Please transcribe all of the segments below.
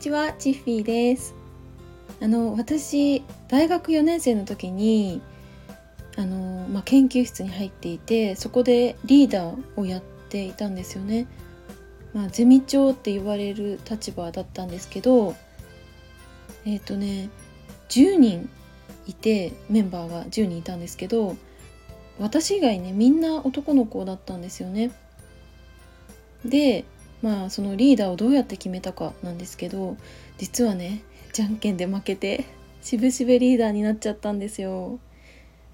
ちは、チッフィーですあの私大学4年生の時にあの、まあ、研究室に入っていてそこでリーダーをやっていたんですよね。まあ、ゼミ長って言われる立場だったんですけどえっ、ー、とね10人いてメンバーが10人いたんですけど私以外ねみんな男の子だったんですよね。でまあそのリーダーをどうやって決めたかなんですけど実はねじゃんけんで負けてしぶしぶリーダーになっちゃったんですよ。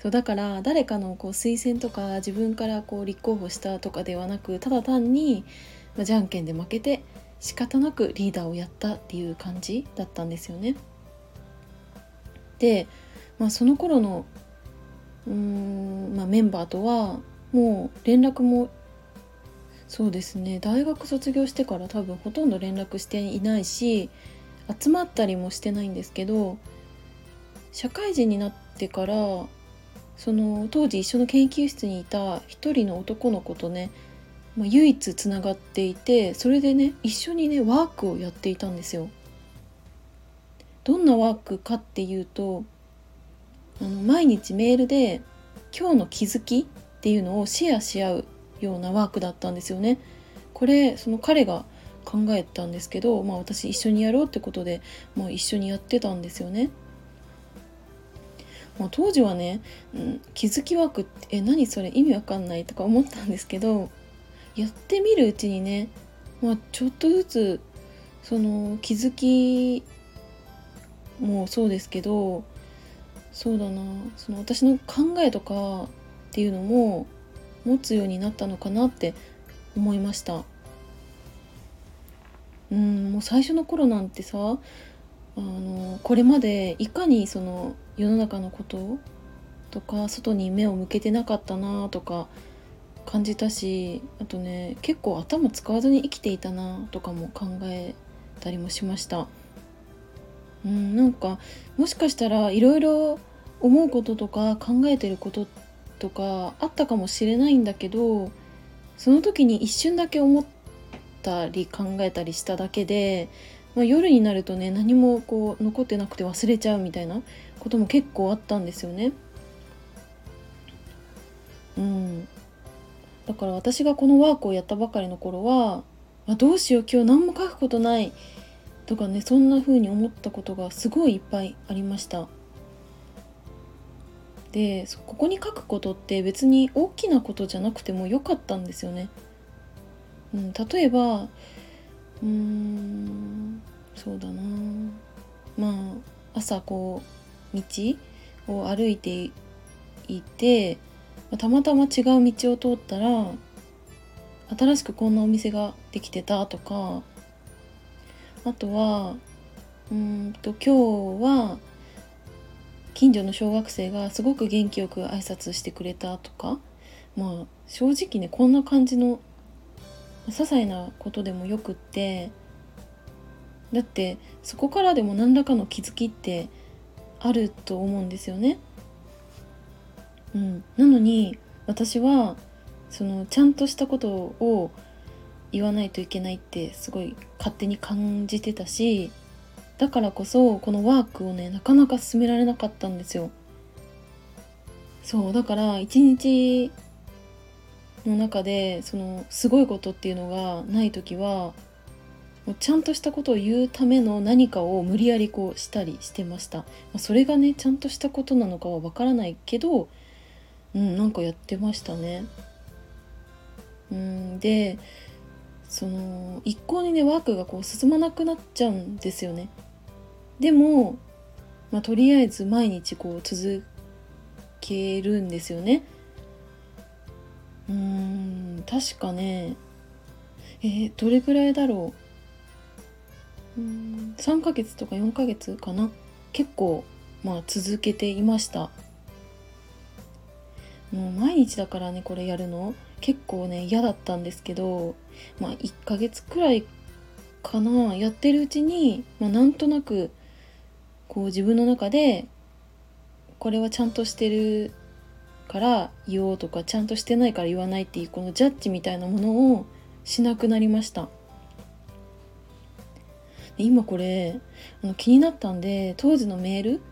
そうだから誰かのこう推薦とか自分からこう立候補したとかではなくただ単に、まあ、じゃんけんで負けて仕方なくリーダーをやったっていう感じだったんですよね。で、まあ、その頃のうーん、まあ、メンバーとはもう連絡もそうですね大学卒業してから多分ほとんど連絡していないし集まったりもしてないんですけど社会人になってからその当時一緒の研究室にいた一人の男の子とね、まあ、唯一つながっていてそれでね一緒にねワークをやっていたんですよ。どんなワークかっていうとあの毎日メールで今日の気づきっていうのをシェアし合うようなワークだったんですよね。これその彼が考えたんですけど、まあ、私一緒にやろうってことで、まあ、一緒にやってたんですよね。まあ、当時はね、うん、気づき枠ってえ何それ意味わかんないとか思ったんですけどやってみるうちにね、まあ、ちょっとずつその気づきもそうですけどそうだなその私の考えとかっていうのも持つようになったのかなって思いました。うんもう最初の頃なんてさあのこれまでいかにその世の中のこととか外に目を向けてなかったなとか感じたしあとね結構頭使わずに生きていたなとかも考えたりもしましたうんなんかもしかしたらいろいろ思うこととか考えてることとかあったかもしれないんだけどその時に一瞬だけ思ったり考えたりしただけで、まあ、夜になるとね何もこう残ってなくて忘れちゃうみたいなことも結構あったんですよね。うん、だから私がこのワークをやったばかりの頃は、あ、どうしよう今日何も書くことないとかねそんな風に思ったことがすごいいっぱいありました。でここに書くことって別に大きなことじゃなくてもよかったんですよね。うん、例えばうーんそうだなまあ朝こう道を歩いていてたまたま違う道を通ったら新しくこんなお店ができてたとかあとはうんと今日は近所の小学生がすごく元気よく挨拶してくれたとかまあ正直ねこんな感じの些細なことでもよくってだってそこからでも何らかの気づきってあると思うんですよね。うん、なのに私はそのちゃんとしたことを言わないといけないってすごい勝手に感じてたしだからこそこのワークをねなかなか進められなかったんですよ。そうだから一日の中でそのすごいことっていうのがない時はもうちゃんとしたことを言うための何かを無理やりこうしたりしてました、まあ、それがねちゃんとしたことなのかはわからないけどうんなんかやってましたね。うんでその一向にねワークがこう進まなくなっちゃうんですよね。でも、まあ、とりあえず毎日こう続けるんですよね。うーん確かね。えー、どれくらいだろう。うん3ヶ月とか4ヶ月かな。結構まあ続けていました。もう毎日だからねこれやるの。結構ね嫌だったんですけどまあ1ヶ月くらいかな。やってるうちに、まあ、なんとなくこう自分の中でこれはちゃんとしてるから言おうとかちゃんとしてないから言わないっていうこのジャッジみたいなものをしなくなりました。今これあの気になったんで当時のメール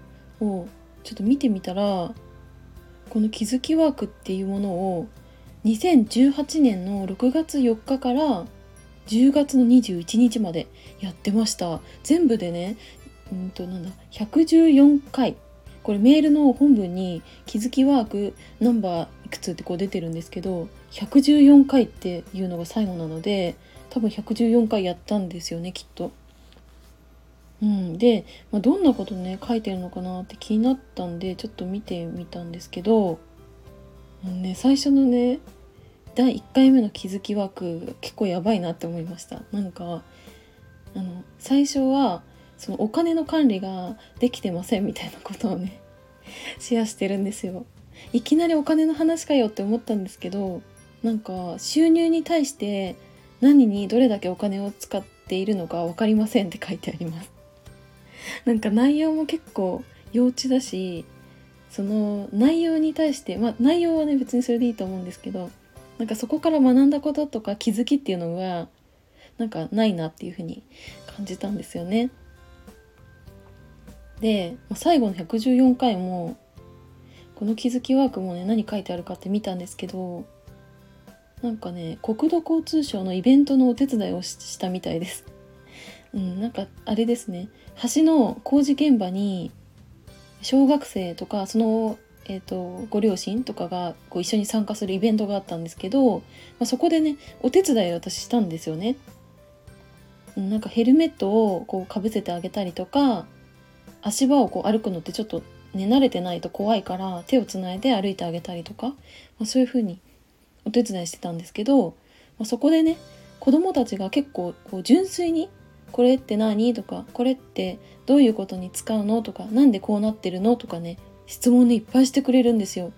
をちょっと見てみたらこの気づきワークっていうものを2018年の6月4日から10月の21日までやってました。全部でねうんとなんだ114回。これメールの本文に気づきワークナンバーいくつってこう出てるんですけど114回っていうのが最後なので多分114回やったんですよねきっと。うん、で、まあ、どんなことね書いてるのかなって気になったんでちょっと見てみたんですけど、うん、ね、最初のね第1回目の気づき枠結構やばいなって思いました。なんかあの最初はそのお金の管理ができてませんみたいなことをねシェアしてるんですよいきなりお金の話かよって思ったんですけどなんか収入に対して何にどれだけお金を使っているのか分かりませんって書いてありますなんか内容も結構幼稚だしその内容に対してまあ内容はね別にそれでいいと思うんですけどなんかそこから学んだこととか気づきっていうのがなんかないなっていうふうに感じたんですよね。で最後の114回もこの気づきワークもね何書いてあるかって見たんですけどなんかね国土交通省のイベントのお手伝いをしたみたいです。うん、なんかあれですね橋の工事現場に小学生とかその、えーと、ご両親とかがこう一緒に参加するイベントがあったんですけど、まあ、そこでねお手伝いを私したんですよね。なんかヘルメットをこうかぶせてあげたりとか足場をこう歩くのってちょっとね慣れてないと怖いから手をつないで歩いてあげたりとか、まあ、そういう風にお手伝いしてたんですけど、まあ、そこでね子供たちが結構こう純粋に「これって何?」とか「これってどういうことに使うの?」とか「何でこうなってるの?」とかね質問ねいっぱいしてくれるんですよ。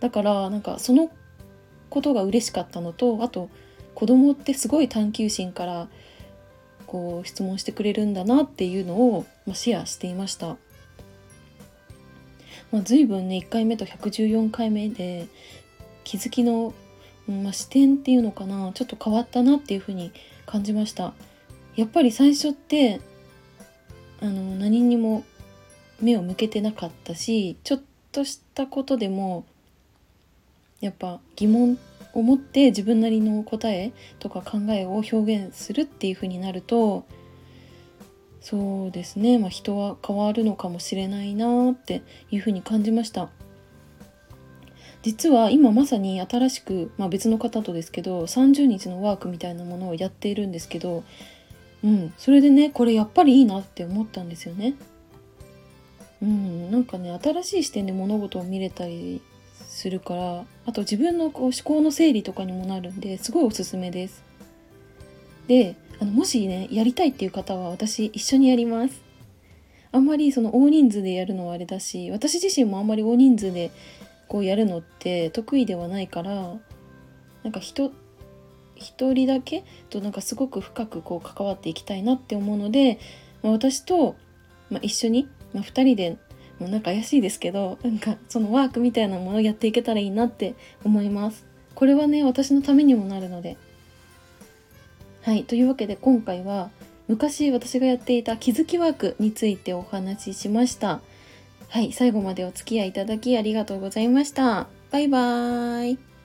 だからなんかそのことが嬉しかったのとあと子供ってすごい探求心からこう質問してくれるんだなっていうのを、まあ、シェアしていました。まあ、随分ね1回目と114回目で気づきの、まあ、視点っていうのかなちょっと変わったなっていうふうに感じましたやっぱり最初ってあの何にも目を向けてなかったしちょっとしたことでもやっぱ疑問を持って自分なりの答えとか考えを表現するっていう風になるとそうですね、まあ、人は変わるのかもしれないなっていう風に感じました。実は今まさに新しく、まあ、別の方とですけど30日のワークみたいなものをやっているんですけど、うん、それでねこれやっぱりいいなって思ったんですよね。うん、なんかね新しい視点で物事を見れたりするからあと自分のこう思考の整理とかにもなるんですごいおすすめです。であのもしねやりたいっていう方は私一緒にやります。あんまりその大人数でやるのはあれだし私自身もあんまり大人数でこうやるのって得意ではないからなんか人一人だけとなんかすごく深くこう関わっていきたいなって思うので、まあ、私と、まあ、一緒に、まあ、2人でなんか怪しいですけどなんかそのワークみたいなものをやっていけたらいいなって思います。これはね私のためにもなるので。はい。というわけで今回は昔私がやっていた気づきワークについてお話ししました。はい。最後までお付き合いいただきありがとうございました。バイバーイ。